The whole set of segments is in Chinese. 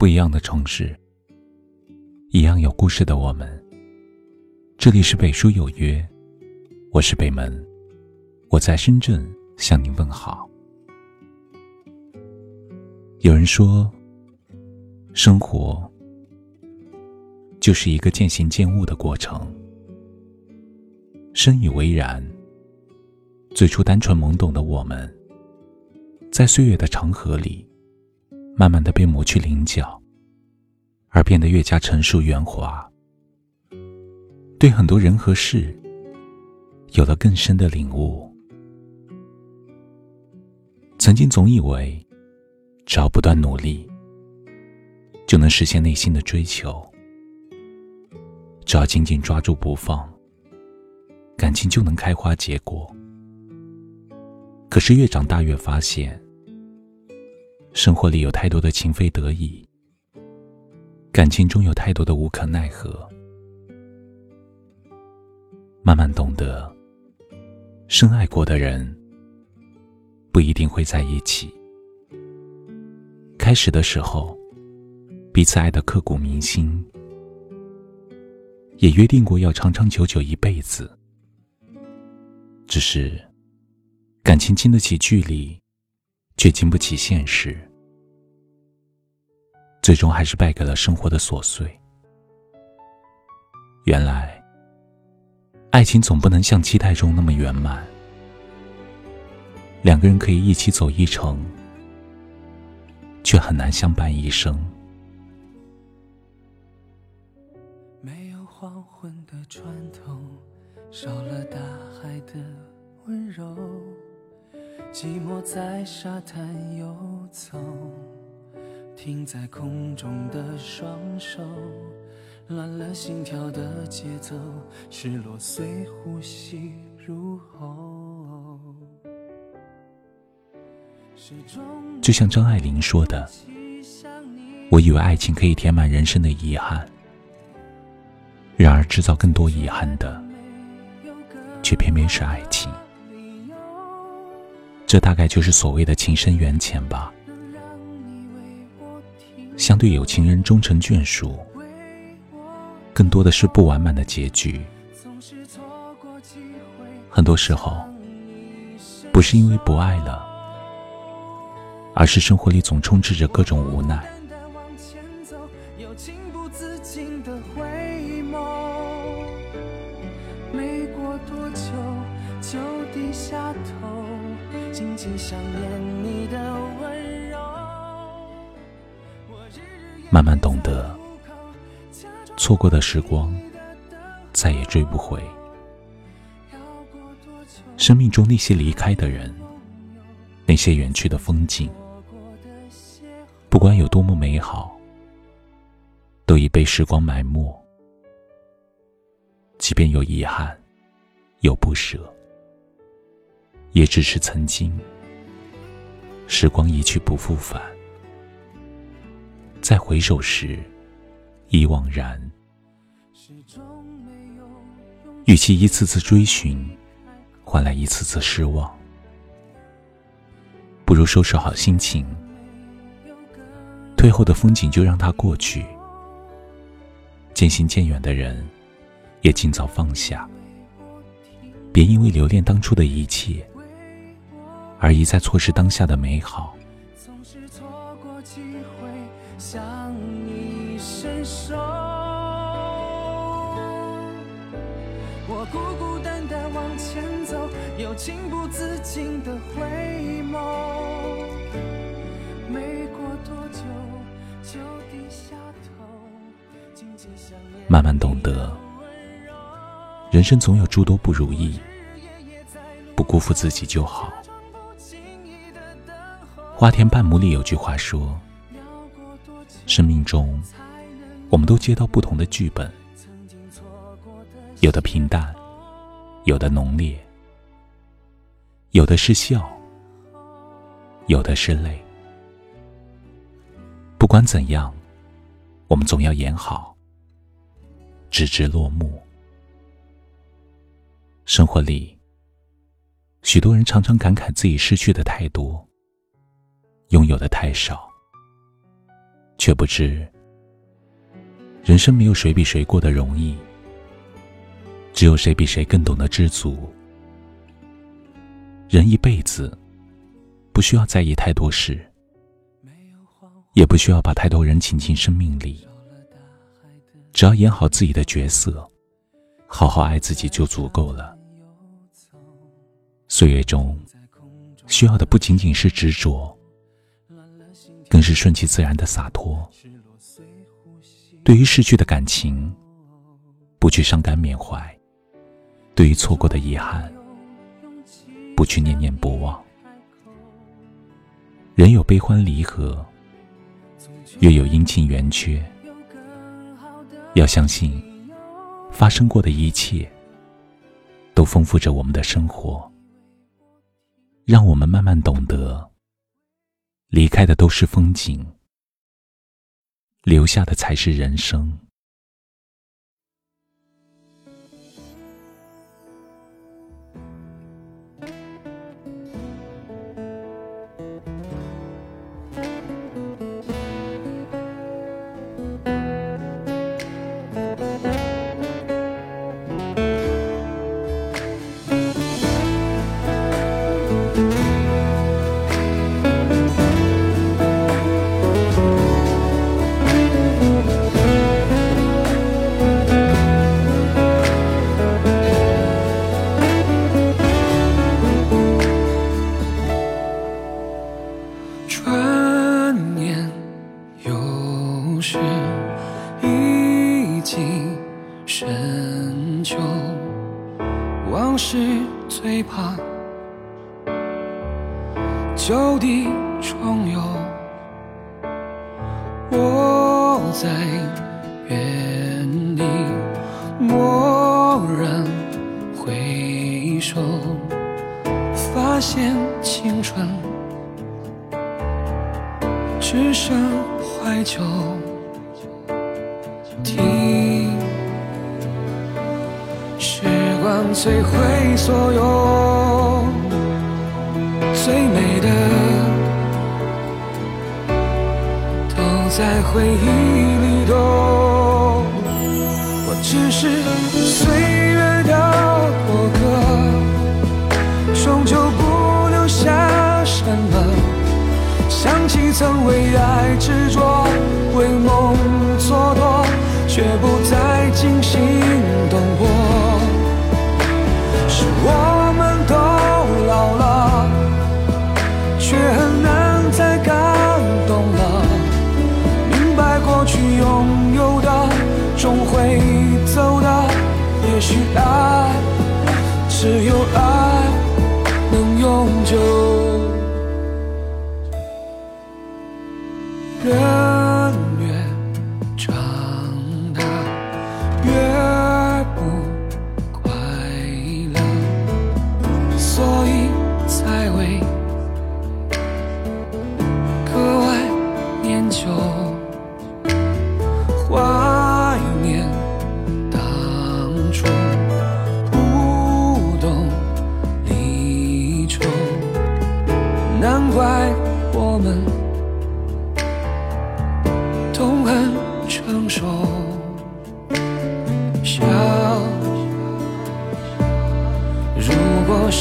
不一样的城市，一样有故事的我们。这里是北书有约，我是北门，我在深圳向您问好。有人说，生活就是一个渐行渐悟的过程。深以为然。最初单纯懵懂的我们，在岁月的长河里，慢慢的被磨去棱角，而变得越加成熟圆滑。对很多人和事，有了更深的领悟。曾经总以为，只要不断努力，就能实现内心的追求；只要紧紧抓住不放，感情就能开花结果。可是越长大越发现，生活里有太多的情非得已，感情中有太多的无可奈何。慢慢懂得，深爱过的人不一定会在一起。开始的时候，彼此爱的刻骨铭心，也约定过要长长久久一辈子，只是。感情经得起距离，却经不起现实，最终还是败给了生活的琐碎。原来，爱情总不能像期待中那么圆满。两个人可以一起走一程，却很难相伴一生。没有黄昏的船头，少了大海的温柔。寂寞在沙滩游走，停在空中的双手，乱了心跳的节奏，失落随呼吸入喉。就像张爱玲说的：“我以为爱情可以填满人生的遗憾，然而制造更多遗憾的，却偏偏是爱情。”这大概就是所谓的情深缘浅吧。相对有情人终成眷属，更多的是不完满的结局。很多时候，不是因为不爱了，而是生活里总充斥着各种无奈。没过多久，就低下头。紧紧想念你的温柔。慢慢懂得，错过的时光再也追不回。生命中那些离开的人，那些远去的风景，不管有多么美好，都已被时光埋没。即便有遗憾，有不舍。也只是曾经，时光一去不复返，再回首时，已惘然。与其一次次追寻，换来一次次失望，不如收拾好心情，退后的风景就让它过去，渐行渐远的人，也尽早放下，别因为留恋当初的一切。而一再错失当下的美好。情不自禁的回眸。没过多久，就低下头，紧紧想念。慢慢懂得，人生总有诸多不如意，不辜负自己就好。花田半亩里有句话说：“生命中，我们都接到不同的剧本，有的平淡，有的浓烈，有的是笑，有的是泪。不管怎样，我们总要演好，直至落幕。生活里，许多人常常感慨自己失去的太多。”拥有的太少，却不知人生没有谁比谁过得容易，只有谁比谁更懂得知足。人一辈子不需要在意太多事，也不需要把太多人请进生命里，只要演好自己的角色，好好爱自己就足够了。岁月中需要的不仅仅是执着，更是顺其自然的洒脱。对于逝去的感情，不去伤感缅怀；对于错过的遗憾，不去念念不忘。人有悲欢离合，月有阴晴圆缺。要相信，发生过的一切，都丰富着我们的生活。让我们慢慢懂得，离开的都是风景，留下的才是人生。是已经深秋往事最怕旧地重游，我在原地蓦然回首，发现青春只剩怀旧。摧毁所有最美的，都在回忆里头。我只是岁月的过客，终究不留下什么。想起曾为爱执许爱只有爱。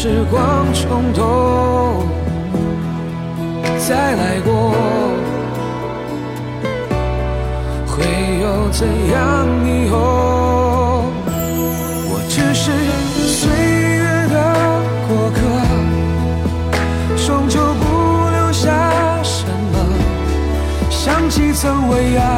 时光冲动，再来过，会有怎样以后？我只是岁月的过客，终究不留下什么。想起曾为爱